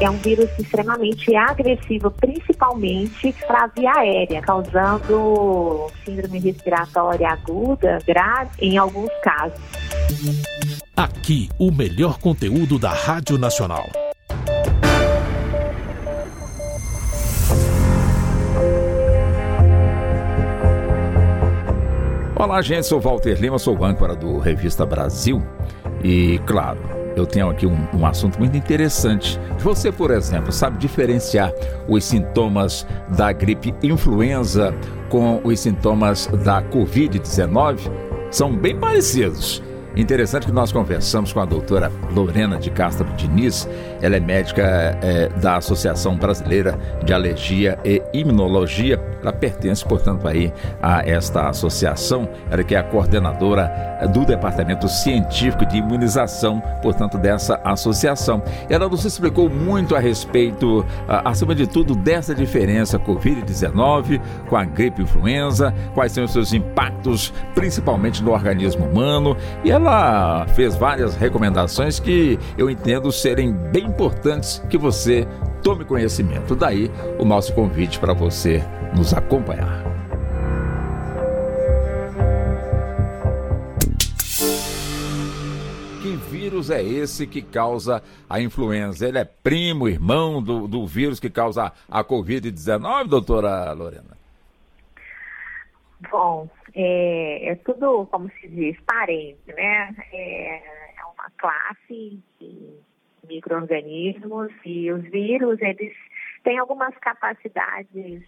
É um vírus extremamente agressivo, principalmente para a via aérea, causando síndrome respiratória aguda grave em alguns casos. Aqui, o melhor conteúdo da Rádio Nacional. Olá, gente. Sou Walter Lima, sou âncora do Revista Brasil. E, claro, eu tenho aqui um, um, assunto muito interessante. Você, por exemplo, sabe diferenciar os sintomas da gripe influenza com os sintomas da Covid-19? São bem parecidos. Interessante que nós conversamos com a doutora Lorena de Castro Diniz. Ela é médica é, da Associação Brasileira de Alergia e Imunologia. Ela pertence, portanto, aí a esta associação. Ela que é a coordenadora do Departamento Científico de Imunização, portanto, dessa associação. Ela nos explicou muito a respeito, acima de tudo, dessa diferença Covid-19 com a gripe influenza, quais são os seus impactos, principalmente no organismo humano. E ela ela fez várias recomendações que eu entendo serem bem importantes que você tome conhecimento. Daí o nosso convite para você nos acompanhar. Que vírus é esse que causa a influenza? Ele é primo, irmão do, do vírus que causa a Covid-19, doutora Lorena? Bom, é, é, tudo, como se diz, parente, né? É, é uma classe de micro-organismos e os vírus, eles têm algumas capacidades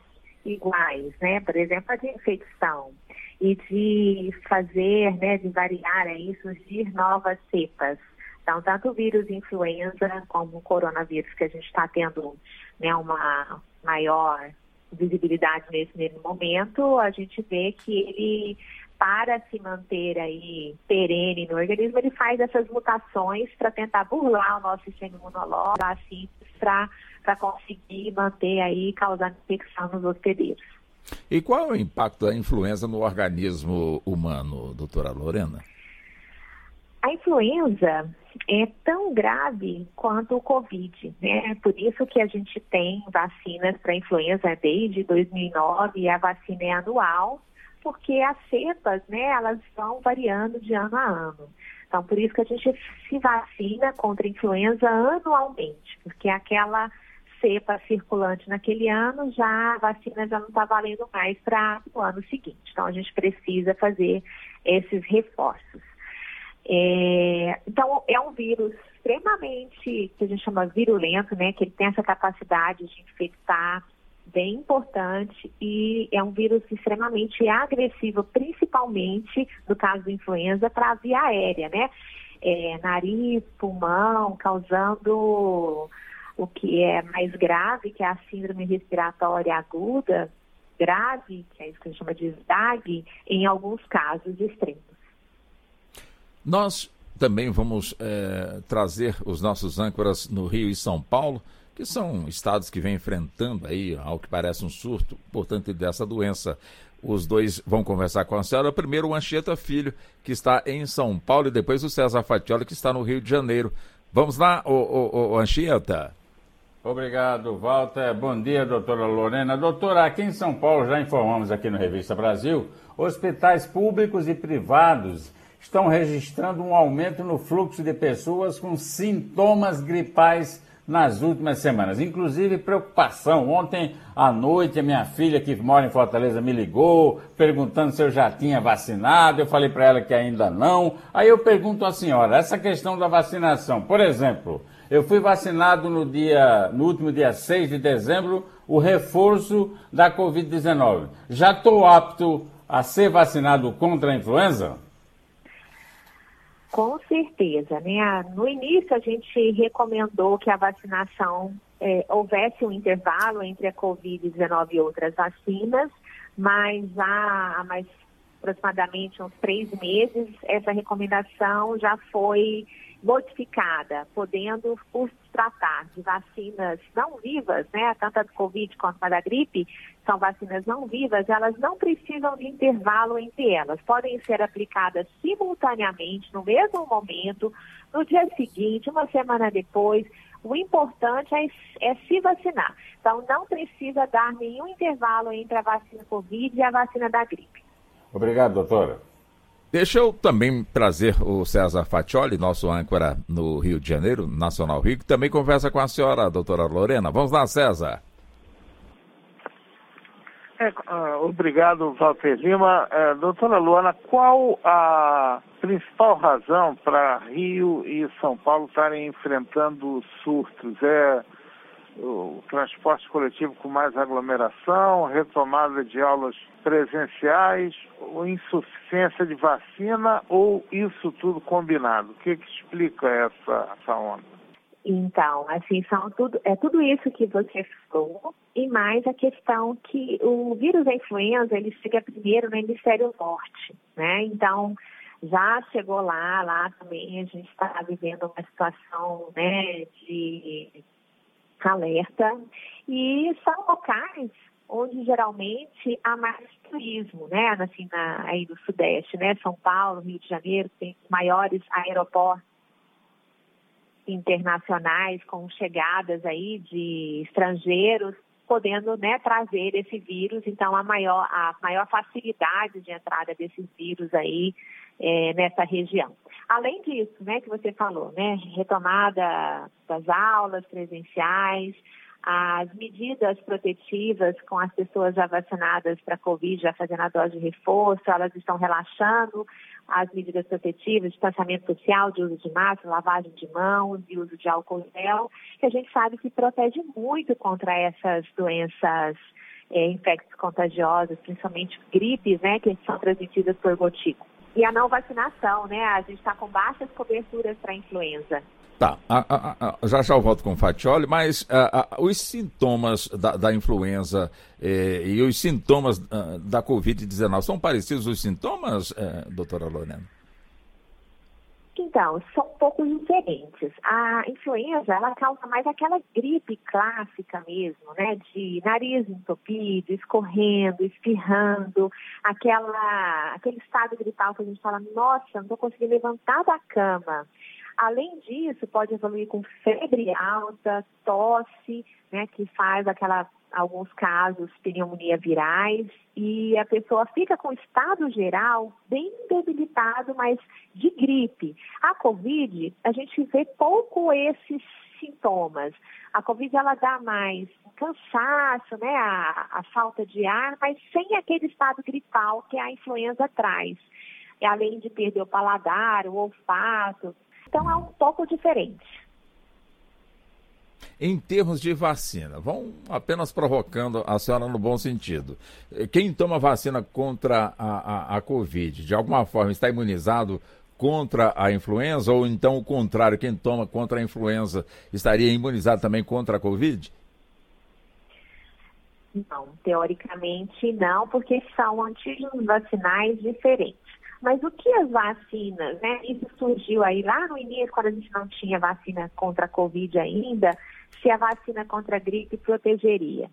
iguais, né? Por exemplo, a de infecção e de fazer, né, de variar aí, surgir novas cepas. Então, tanto o vírus influenza como o coronavírus, que a gente está tendo né, uma maior visibilidade nesse mesmo momento, a gente vê que ele, para se manter aí perene no organismo, ele faz essas mutações para tentar burlar o nosso sistema imunológico, assim, para conseguir manter aí, causar infecção nos hospedeiros. E qual é o impacto da influenza no organismo humano, doutora Lorena? A influenza é tão grave quanto o Covid, né? Por isso que a gente tem vacinas para influenza desde 2009 e a vacina é anual, porque as cepas, né, elas vão variando de ano a ano. Então, por isso que a gente se vacina contra a influenza anualmente, porque aquela cepa circulante naquele ano, já a vacina já não está valendo mais para o ano seguinte. Então, a gente precisa fazer esses reforços. É, então, é um vírus extremamente, que a gente chama virulento, né? Que ele tem essa capacidade de infectar bem importante e é um vírus extremamente agressivo, principalmente no caso da influenza, para a via aérea, né? É, nariz, pulmão, causando o que é mais grave, que é a síndrome respiratória aguda, grave, que é isso que a gente chama de SDAG, em alguns casos extremos. Nós também vamos é, trazer os nossos âncoras no Rio e São Paulo, que são estados que vêm enfrentando aí, ao que parece um surto, portanto, dessa doença. Os dois vão conversar com a senhora. Primeiro o Anchieta Filho, que está em São Paulo, e depois o César Fatiola, que está no Rio de Janeiro. Vamos lá, o, o Anchieta. Obrigado, Walter. Bom dia, doutora Lorena. Doutora, aqui em São Paulo, já informamos aqui no Revista Brasil, hospitais públicos e privados estão registrando um aumento no fluxo de pessoas com sintomas gripais nas últimas semanas, inclusive preocupação. Ontem à noite, a minha filha, que mora em Fortaleza, me ligou perguntando se eu já tinha vacinado. Eu falei para ela que ainda não. Aí eu pergunto à senhora: essa questão da vacinação, por exemplo, eu fui vacinado no, dia, no último dia 6 de dezembro, o reforço da Covid-19. Já estou apto a ser vacinado contra a influenza? Com certeza, né? No início a gente recomendou que a vacinação é, houvesse um intervalo entre a Covid-19 e outras vacinas, mas há, mais aproximadamente uns três meses essa recomendação já foi modificada, podendo, por tratar de vacinas não vivas, né, tanto a do Covid quanto a da gripe, são vacinas não vivas, elas não precisam de intervalo entre elas. Podem ser aplicadas simultaneamente, no mesmo momento, no dia seguinte, uma semana depois. O importante é, é se vacinar. Então, não precisa dar nenhum intervalo entre a vacina Covid e a vacina da gripe. Obrigado, doutora. Deixa eu também trazer o César Fatioli, nosso âncora no Rio de Janeiro, Nacional Rio, que também conversa com a senhora, a doutora Lorena. Vamos lá, César. É, uh, obrigado, Walter Lima. É, doutora Luana, qual a principal razão para Rio e São Paulo estarem enfrentando surtos? É o transporte coletivo com mais aglomeração, retomada de aulas presenciais, insuficiência de vacina ou isso tudo combinado? O que, que explica essa, essa onda? Então, assim, são tudo, é tudo isso que você falou e mais a questão que o vírus da influenza, ele chega primeiro no hemisfério norte, né? Então, já chegou lá, lá também a gente está vivendo uma situação, né, de alerta e são locais onde geralmente há mais turismo, né, assim, na, aí do Sudeste, né, São Paulo, Rio de Janeiro, tem maiores aeroportos internacionais com chegadas aí de estrangeiros podendo né, trazer esse vírus, então a maior, a maior facilidade de entrada desses vírus aí é, nessa região. Além disso, né, que você falou, né, retomada das aulas presenciais, as medidas protetivas com as pessoas já vacinadas para a Covid, já fazendo a dose de reforço, elas estão relaxando as medidas protetivas, distanciamento social, de uso de máscara, lavagem de mãos e uso de álcool gel, que a gente sabe que protege muito contra essas doenças é, infectos contagiosos, principalmente gripes, né, que são transmitidas por gotícula. E a não vacinação, né? A gente está com baixas coberturas para influenza. Tá, a, a, a, já já eu volto com o Fatioli, mas os sintomas da, da influenza eh, e os sintomas uh, da Covid-19 são parecidos os sintomas, eh, doutora Lorena? Então, são um pouco diferentes. A influenza, ela causa mais aquela gripe clássica mesmo, né? De nariz entupido, escorrendo, espirrando, aquela, aquele estado gripal que a gente fala, nossa, não estou conseguindo levantar da cama. Além disso, pode evoluir com febre alta, tosse, né, que faz aquela, alguns casos, pneumonia virais, e a pessoa fica com estado geral bem debilitado, mas de gripe. A Covid, a gente vê pouco esses sintomas. A Covid, ela dá mais cansaço, né, a, a falta de ar, mas sem aquele estado gripal que a influenza traz. E além de perder o paladar, o olfato, então é um pouco diferente. Em termos de vacina, vão apenas provocando a senhora no bom sentido. Quem toma vacina contra a, a, a Covid, de alguma forma está imunizado contra a influenza, ou então o contrário, quem toma contra a influenza estaria imunizado também contra a Covid? Não, teoricamente não, porque são antígenos vacinais diferentes. Mas o que as vacinas, né? Isso surgiu aí lá no início, quando a gente não tinha vacina contra a Covid ainda, se a vacina contra a gripe protegeria.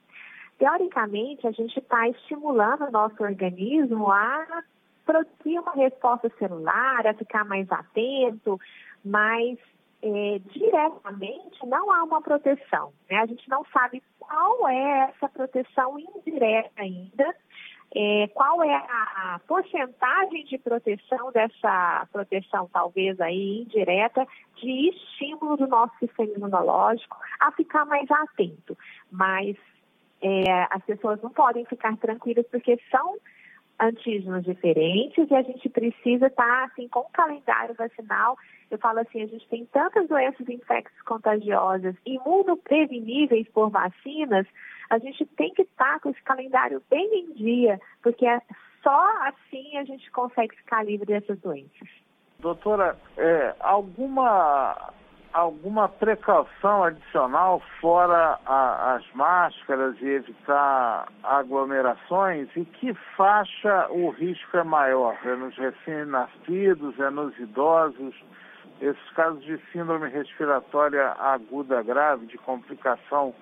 Teoricamente, a gente está estimulando o nosso organismo a produzir uma resposta celular, a ficar mais atento, mas é, diretamente não há uma proteção. Né? A gente não sabe qual é essa proteção indireta ainda, é, qual é a, porcentagem de proteção dessa proteção, talvez aí indireta, de estímulo do nosso sistema imunológico a ficar mais atento. Mas é, as pessoas não podem ficar tranquilas porque são antígenos diferentes e a gente precisa estar assim com o calendário vacinal. Eu falo assim, a gente tem tantas doenças infecciosas contagiosas imunopreveníveis por vacinas, a gente tem que estar com esse calendário bem em dia, porque é só assim a gente consegue ficar livre dessas doenças. Doutora, é, alguma alguma precaução adicional fora a, as máscaras e evitar aglomerações? E que faixa o risco é maior? É nos recém-nascidos, é nos idosos? Esses casos de síndrome respiratória aguda grave, de complicação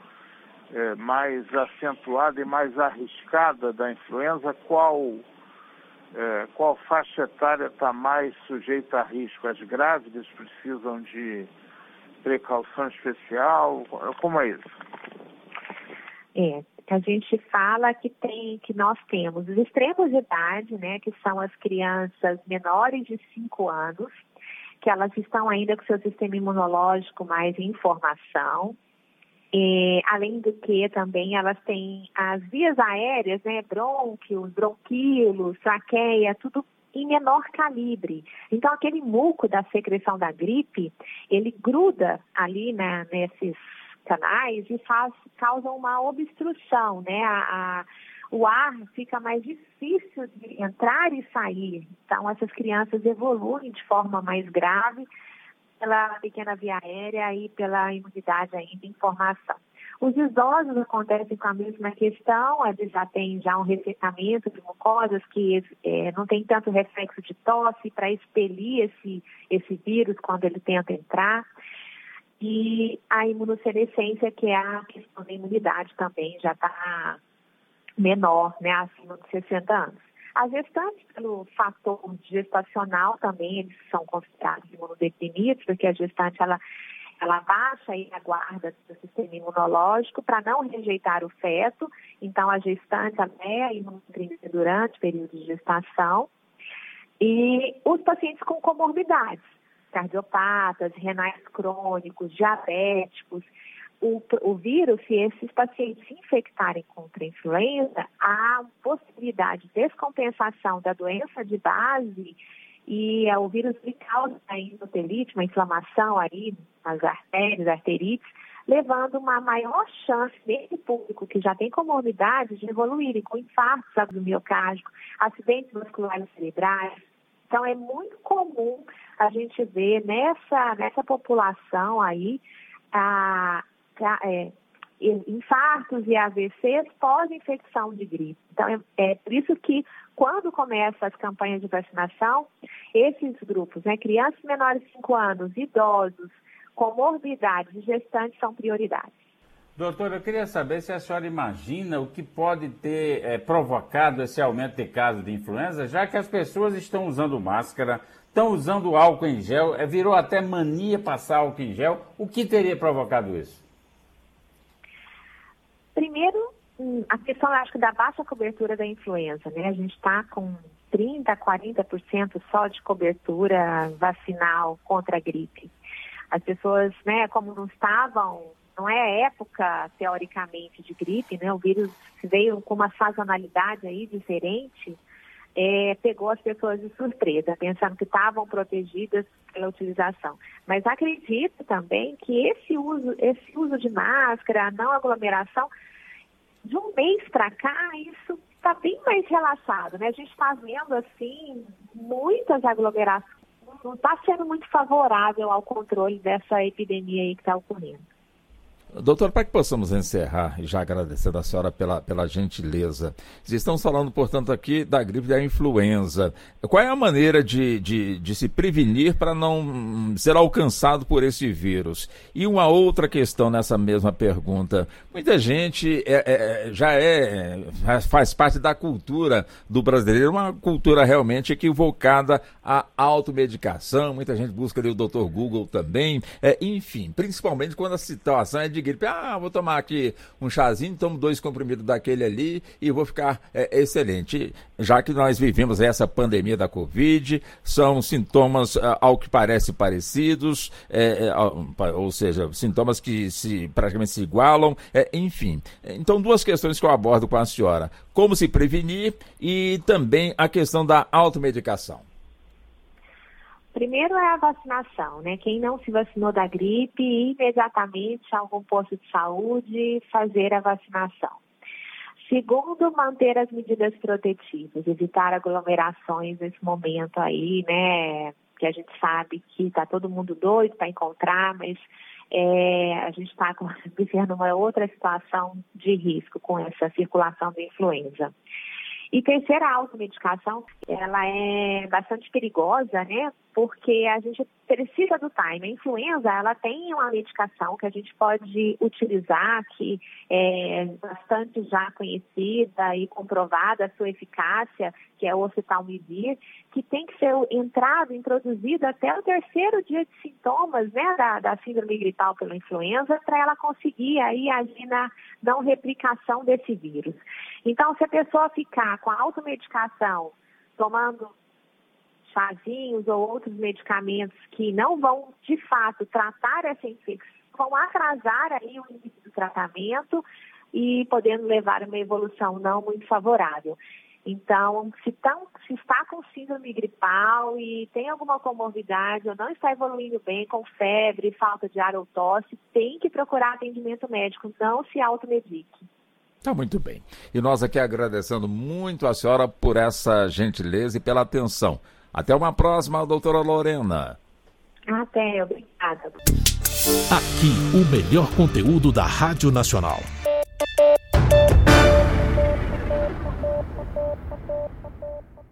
é, mais acentuada e mais arriscada da influenza, qual, é, qual faixa etária está mais sujeita a risco? As grávidas precisam de precaução especial? Como é isso? É, a gente fala que tem, que nós temos os extremos de idade, né, que são as crianças menores de 5 anos, que elas estão ainda com seu sistema imunológico mais em formação. E, além do que também elas têm as vias aéreas, né, brônquios, bronquíolos, traqueia, tudo em menor calibre. Então, aquele muco da secreção da gripe, ele gruda ali né, nesses canais e faz, causa uma obstrução, né? A, a, o ar fica mais difícil de entrar e sair. Então, essas crianças evoluem de forma mais grave pela pequena via aérea e pela imunidade ainda em formação. Os idosos acontecem com a mesma questão, eles já têm já um ressecamento de mucosas que é, não tem tanto reflexo de tosse para expelir esse, esse vírus quando ele tenta entrar. E a imunossenescência, que é a questão da imunidade também, já está menor, né, acima de 60 anos. As gestantes, pelo fator gestacional também, eles são considerados imunodeprimidos, porque a gestante, ela, ela baixa aí a guarda do sistema imunológico para não rejeitar o feto. Então, a gestante, é imunodeprimida durante o período de gestação. E os pacientes com comorbidades, cardiopatas, renais crônicos, diabéticos. O, o vírus, se esses pacientes se infectarem contra a influenza, há possibilidade de descompensação da doença de base e é, o vírus causa a endotelite, uma inflamação aí nas artérias, arterites, levando uma maior chance desse público que já tem comorbidades de evoluírem com infartos do miocárdio, acidentes musculares cerebrais. Então, é muito comum a gente vê nessa, nessa população aí a, a é, infartos e AVCs pós-infecção de gripe. Então, é, é, por isso que, quando começam as campanhas de vacinação, esses grupos, né, crianças menores de 5 anos, idosos, comorbidades, gestantes, são prioridades. Doutor, eu queria saber se a senhora imagina o que pode ter é, provocado esse aumento de casos de influenza, já que as pessoas estão usando máscara, estão usando álcool em gel, é, virou até mania passar álcool em gel. O que teria provocado isso? Primeiro, hum, a questão, acho que, da baixa cobertura da influenza, né? A gente está com 30%, 40% só de cobertura vacinal contra a gripe. As pessoas, né, como não estavam, não é época, teoricamente, de gripe, né? O vírus veio com uma sazonalidade aí diferente, é, pegou as pessoas de surpresa, pensando que estavam protegidas pela utilização. Mas acredito também que esse uso, esse uso de máscara, não aglomeração, de um mês para cá, isso está bem mais relaxado, né? A gente está vendo, assim, muitas aglomerações. Não está sendo muito favorável ao controle dessa epidemia aí que está ocorrendo. Doutor, para que possamos encerrar, já agradecendo a senhora pela, pela gentileza, estamos falando, portanto, aqui da gripe da influenza. Qual é a maneira de, de, de se prevenir para não ser alcançado por esse vírus? E uma outra questão nessa mesma pergunta. Muita gente é, é, já é, faz parte da cultura do brasileiro, uma cultura realmente equivocada à automedicação. Muita gente busca ali o doutor Google também. É, enfim, principalmente quando a situação é de de gripe. Ah, vou tomar aqui um chazinho, tomo dois comprimidos daquele ali e vou ficar é, excelente. Já que nós vivemos essa pandemia da Covid, são sintomas, ah, ao que parece, parecidos, é, é, ou seja, sintomas que se praticamente se igualam, é, enfim. Então, duas questões que eu abordo com a senhora: como se prevenir e também a questão da automedicação. Primeiro é a vacinação, né? Quem não se vacinou da gripe, imediatamente a algum posto de saúde fazer a vacinação. Segundo, manter as medidas protetivas, evitar aglomerações nesse momento aí, né? Que a gente sabe que está todo mundo doido para encontrar, mas é, a gente está vivendo uma outra situação de risco com essa circulação da influenza. E terceira, a automedicação, ela é bastante perigosa, né? Porque a gente precisa do time. A influenza, ela tem uma medicação que a gente pode utilizar, que é bastante já conhecida e comprovada a sua eficácia, que é o oseltamivir, que tem que ser entrado, introduzido até o terceiro dia de sintomas né, da, da síndrome gripal pela influenza, para ela conseguir aí agir na não replicação desse vírus. Então, se a pessoa ficar com a automedicação, tomando chazinhos ou outros medicamentos que não vão, de fato, tratar essa infecção, vão atrasar aí o início do tratamento e podendo levar a uma evolução não muito favorável. Então, se, tão, se, está com síndrome gripal e tem alguma comorbidade ou não está evoluindo bem, com febre, falta de ar ou tosse, tem que procurar atendimento médico, não se automedique. Tá muito bem. E nós aqui agradecendo muito a senhora por essa gentileza e pela atenção. Até uma próxima, doutora Lorena. Até, obrigada. Aqui, o melhor conteúdo da Rádio Nacional.